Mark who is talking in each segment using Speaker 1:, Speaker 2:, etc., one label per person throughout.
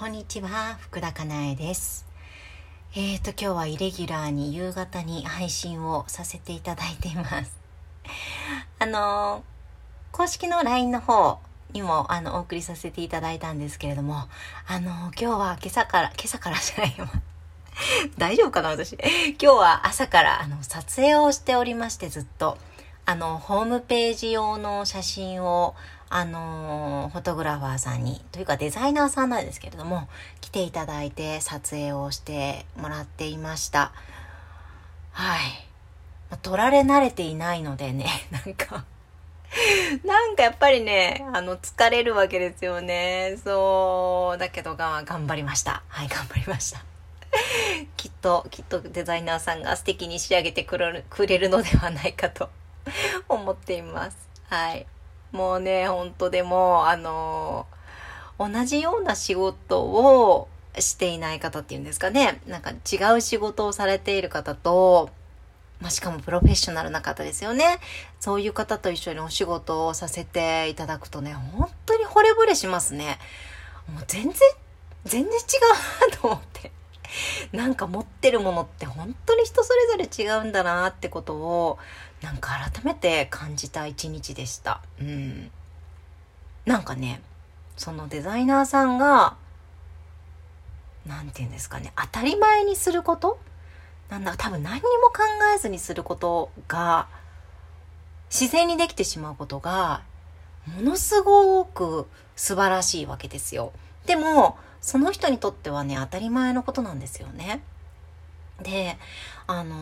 Speaker 1: こんにちは、福田かなえです。えーと、今日はイレギュラーに夕方に配信をさせていただいています。あのー、公式の LINE の方にも、あの、お送りさせていただいたんですけれども、あのー、今日は今朝から、今朝からじゃないよ。大丈夫かな私。今日は朝から、あの、撮影をしておりまして、ずっと。あの、ホームページ用の写真を、あのフォトグラファーさんに、というかデザイナーさんなんですけれども、来ていただいて撮影をしてもらっていました。はい。撮られ慣れていないのでね、なんか、なんかやっぱりね、あの、疲れるわけですよね。そう。だけどが、頑張りました。はい、頑張りました。きっと、きっとデザイナーさんが素敵に仕上げてくれるのではないかと思っています。はい。もうね、本当でも、あの同じような仕事をしていない方っていうんですかね。なんか違う仕事をされている方と、まあ、しかもプロフェッショナルな方ですよね。そういう方と一緒にお仕事をさせていただくとね、本当に惚れ惚れしますね。もう全然、全然違うなと思って。なんか持ってるものって本当に人それぞれ違うんだなってことをなんか改めて感じた一日でした。うん。なんかね、そのデザイナーさんが、なんて言うんですかね、当たり前にすること？なんだ、多分何にも考えずにすることが、自然にできてしまうことが、ものすごく素晴らしいわけですよ。でも、その人にとってはね、当たり前のことなんですよね。で、あの、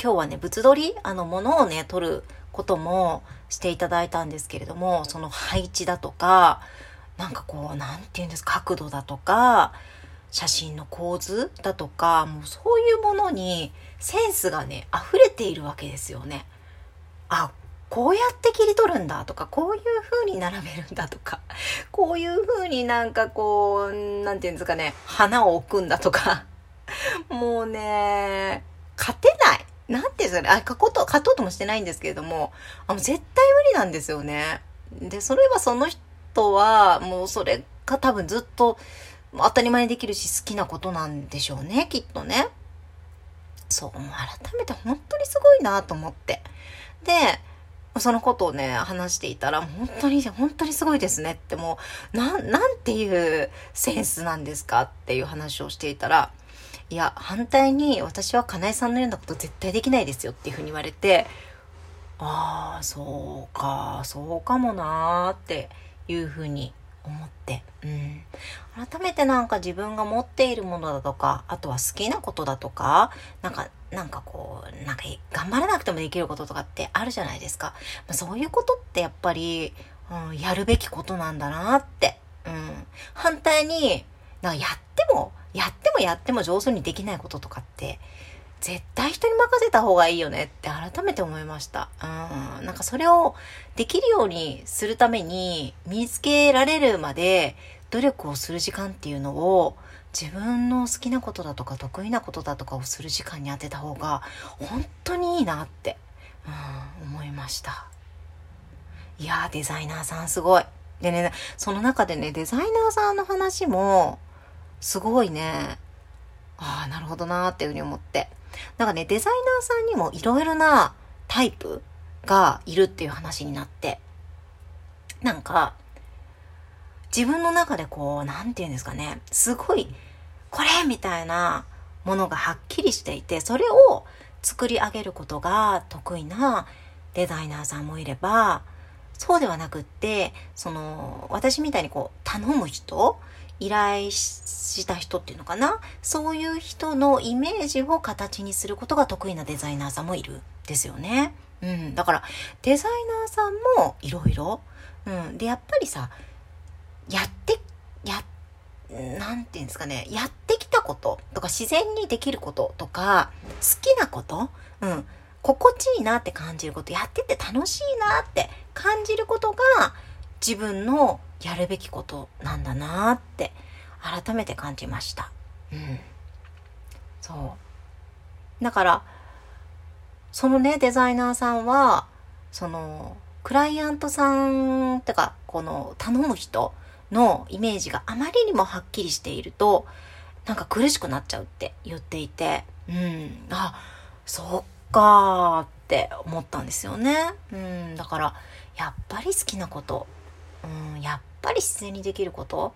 Speaker 1: 今日はね、物撮り、あの、物をね、撮ることもしていただいたんですけれども、その配置だとか、なんかこう、なんて言うんですか、角度だとか、写真の構図だとか、もうそういうものにセンスがね、溢れているわけですよね。あ、こうやって切り取るんだとか、こういう風に並べるんだとか、こういう風になんかこう、なんていうんですかね、花を置くんだとか、もうね、勝てない。なんていうんですかね、あ、書こうと、勝とうともしてないんですけれども、あの、絶対無理なんですよね。で、それはその人は、もうそれが多分ずっと当たり前にできるし好きなことなんでしょうね、きっとね。そう、もう改めて本当にすごいなと思って。で、そのことをね、話していたら、本当に、本当にすごいですねって、もう、なん、なんていうセンスなんですかっていう話をしていたら、いや、反対に私はかなえさんのようなこと絶対できないですよっていうふうに言われて、ああ、そうか、そうかもなーっていうふうに思って、うん。改めてなんか自分が持っているものだとか、あとは好きなことだとか、なんか、なんかこう、なんか頑張らなくてもできることとかってあるじゃないですか。まあ、そういうことってやっぱり、うん、やるべきことなんだなって。うん。反対に、なんかやっても、やってもやっても上手にできないこととかって、絶対人に任せた方がいいよねって改めて思いました。うん。なんかそれをできるようにするために身につけられるまで努力をする時間っていうのを自分の好きなことだとか得意なことだとかをする時間に当てた方が本当にいいなって、うん、思いました。いやーデザイナーさんすごい。でね、その中でね、デザイナーさんの話もすごいね、ああ、なるほどなーっていうふうに思って。なんかね、デザイナーさんにもいろいろなタイプがいるっていう話になって、なんか、自分の中でこう、なんていうんですかね、すごい、これみたいなものがはっきりしていて、それを作り上げることが得意なデザイナーさんもいれば、そうではなくって、その、私みたいにこう、頼む人依頼した人っていうのかな？そういう人のイメージを形にすることが得意なデザイナーさんもいるですよね。うん。だから、デザイナーさんもいろいろ。うん。で、やっぱりさ、やって、や、なんていうんですかね、やってきたこととか自然にできることとか、好きなことうん。心地いいなって感じること、やってて楽しいなって感じることが自分のやるべきことなんだなって改めて感じました。うん。そう。だから、そのね、デザイナーさんは、その、クライアントさんってか、この、頼む人のイメージがあまりにもはっきりしていると、なんか苦しくなっちゃうって言っていて、うん、あ、そっかーって思ったんですよね。うん、だから、やっぱり好きなこと、うん、やっぱり自然にできること、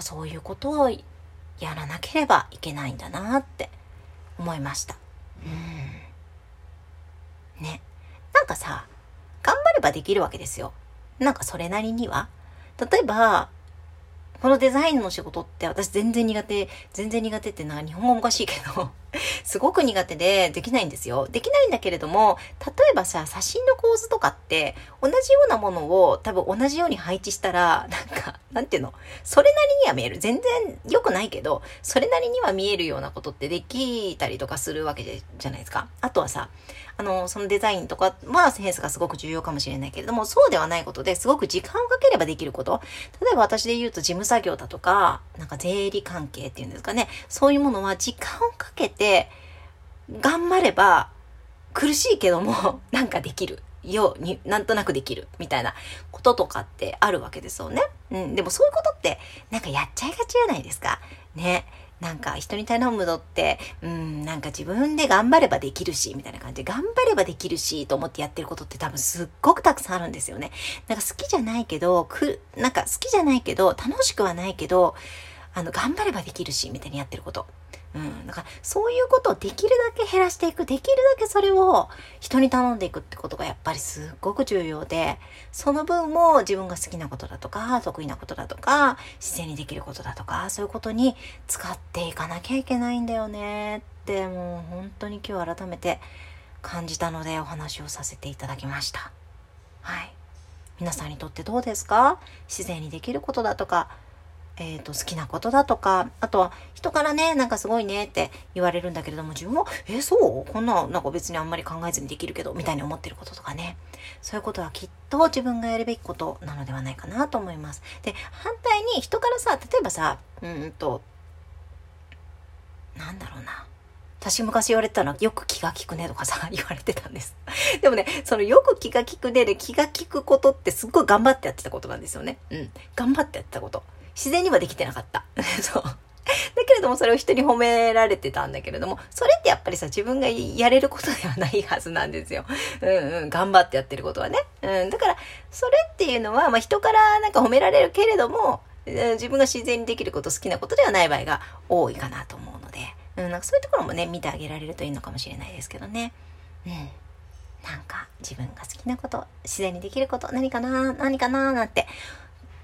Speaker 1: そういうことをやらなければいけないんだなって思いました。うん。ね。なんかさ、頑張ればできるわけですよ。なんかそれなりには。例えば、このデザインの仕事って私全然苦手、全然苦手ってのは日本語もおかしいけど すごく苦手でできないんですよ。できないんだけれども、例えばさ、写真の構図とかって、同じようなものを多分同じように配置したら、なんか、なんていうの？それなりには見える。全然良くないけど、それなりには見えるようなことってできたりとかするわけじゃないですか。あとはさ、あの、そのデザインとかはセンスがすごく重要かもしれないけれども、そうではないことですごく時間をかければできること。例えば私で言うと事務作業だとか、なんか税理関係っていうんですかね。そういうものは時間をかけて、頑張れば、苦しいけども、なんかできる。ように、なんとなくできる。みたいなこととかってあるわけですよね。うん。でもそういうことって、なんかやっちゃいがちじゃないですか。ね。なんか人に頼むのって、うん、なんか自分で頑張ればできるし、みたいな感じで、頑張ればできるし、と思ってやってることって多分すっごくたくさんあるんですよね。なんか好きじゃないけど、く、なんか好きじゃないけど、楽しくはないけど、あの、頑張ればできるし、みたいにやってること。うん。だから、そういうことをできるだけ減らしていく、できるだけそれを人に頼んでいくってことがやっぱりすっごく重要で、その分も自分が好きなことだとか、得意なことだとか、自然にできることだとか、そういうことに使っていかなきゃいけないんだよねって、もう本当に今日改めて感じたのでお話をさせていただきました。はい。皆さんにとってどうですか？自然にできることだとか、えっ、ー、と、好きなことだとか、あとは人からね、なんかすごいねって言われるんだけれども、自分は、えー、そう？こんな、なんか別にあんまり考えずにできるけど、みたいに思ってることとかね。そういうことはきっと自分がやるべきことなのではないかなと思います。で、反対に人からさ、例えばさ、うんと、なんだろうな。私昔言われてたのはよく気が利くねとかさ、言われてたんです。でもね、そのよく気が利くねで気が利くことってすっごい頑張ってやってたことなんですよね。うん。頑張ってやってたこと。自然にはできてなかった。そう。だけれどもそれを人に褒められてたんだけれども、それってやっぱりさ、自分がやれることではないはずなんですよ。うんうん、頑張ってやってることはね。うん、だから、それっていうのは、まあ人からなんか褒められるけれども、自分が自然にできること、好きなことではない場合が多いかなと思うので、うん、なんかそういうところもね、見てあげられるといいのかもしれないですけどね。うん。なんか自分が好きなこと、自然にできること、何かな、何かな、なんて、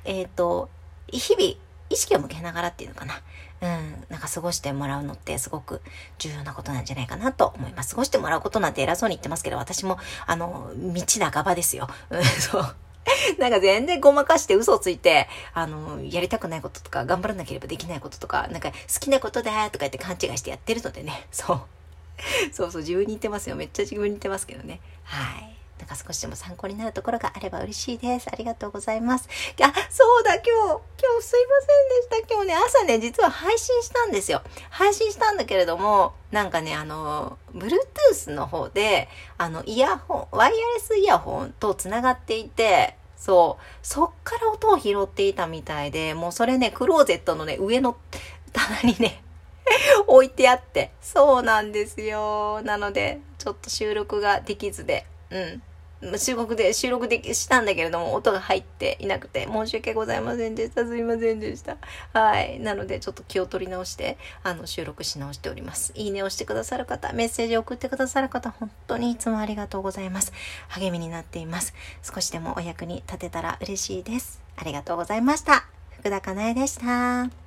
Speaker 1: えっ、ー、と、日々意識を向けながらっていうのかな。うん、なんか過ごしてもらうのってすごく重要なことなんじゃないかなと思います。過ごしてもらうことなんて偉そうに言ってますけど、私も、あの、道半ばですよ。うん、そう。なんか全然ごまかして嘘をついて、あの、やりたくないこととか、頑張らなければできないこととか、なんか好きなことだとか言って勘違いしてやってるのでね、そう。そうそう、自分に言ってますよ。めっちゃ自分に言ってますけどね。はい。なんか少しでも参考になるところがあれば嬉しいです。ありがとうございます。あ、そうだ、今日、今日すいませんでした。今日ね、朝ね、実は配信したんですよ。配信したんだけれども、なんかね、あの、Bluetooth の方で、あの、イヤホン、ワイヤレスイヤホンと繋がっていて、そう。そっから音を拾っていたみたいで、もうそれね、クローゼットのね、上の棚にね、置いてあって。そうなんですよ。なので、ちょっと収録ができずで、うん。収録で、収録でしたんだけれども、音が入っていなくて、申し訳ございませんでした。すいませんでした。はい。なので、ちょっと気を取り直して、あの、収録し直しております。いいねをしてくださる方、メッセージを送ってくださる方、本当にいつもありがとうございます。励みになっています。少しでもお役に立てたら嬉しいです。ありがとうございました。福田かなえでした。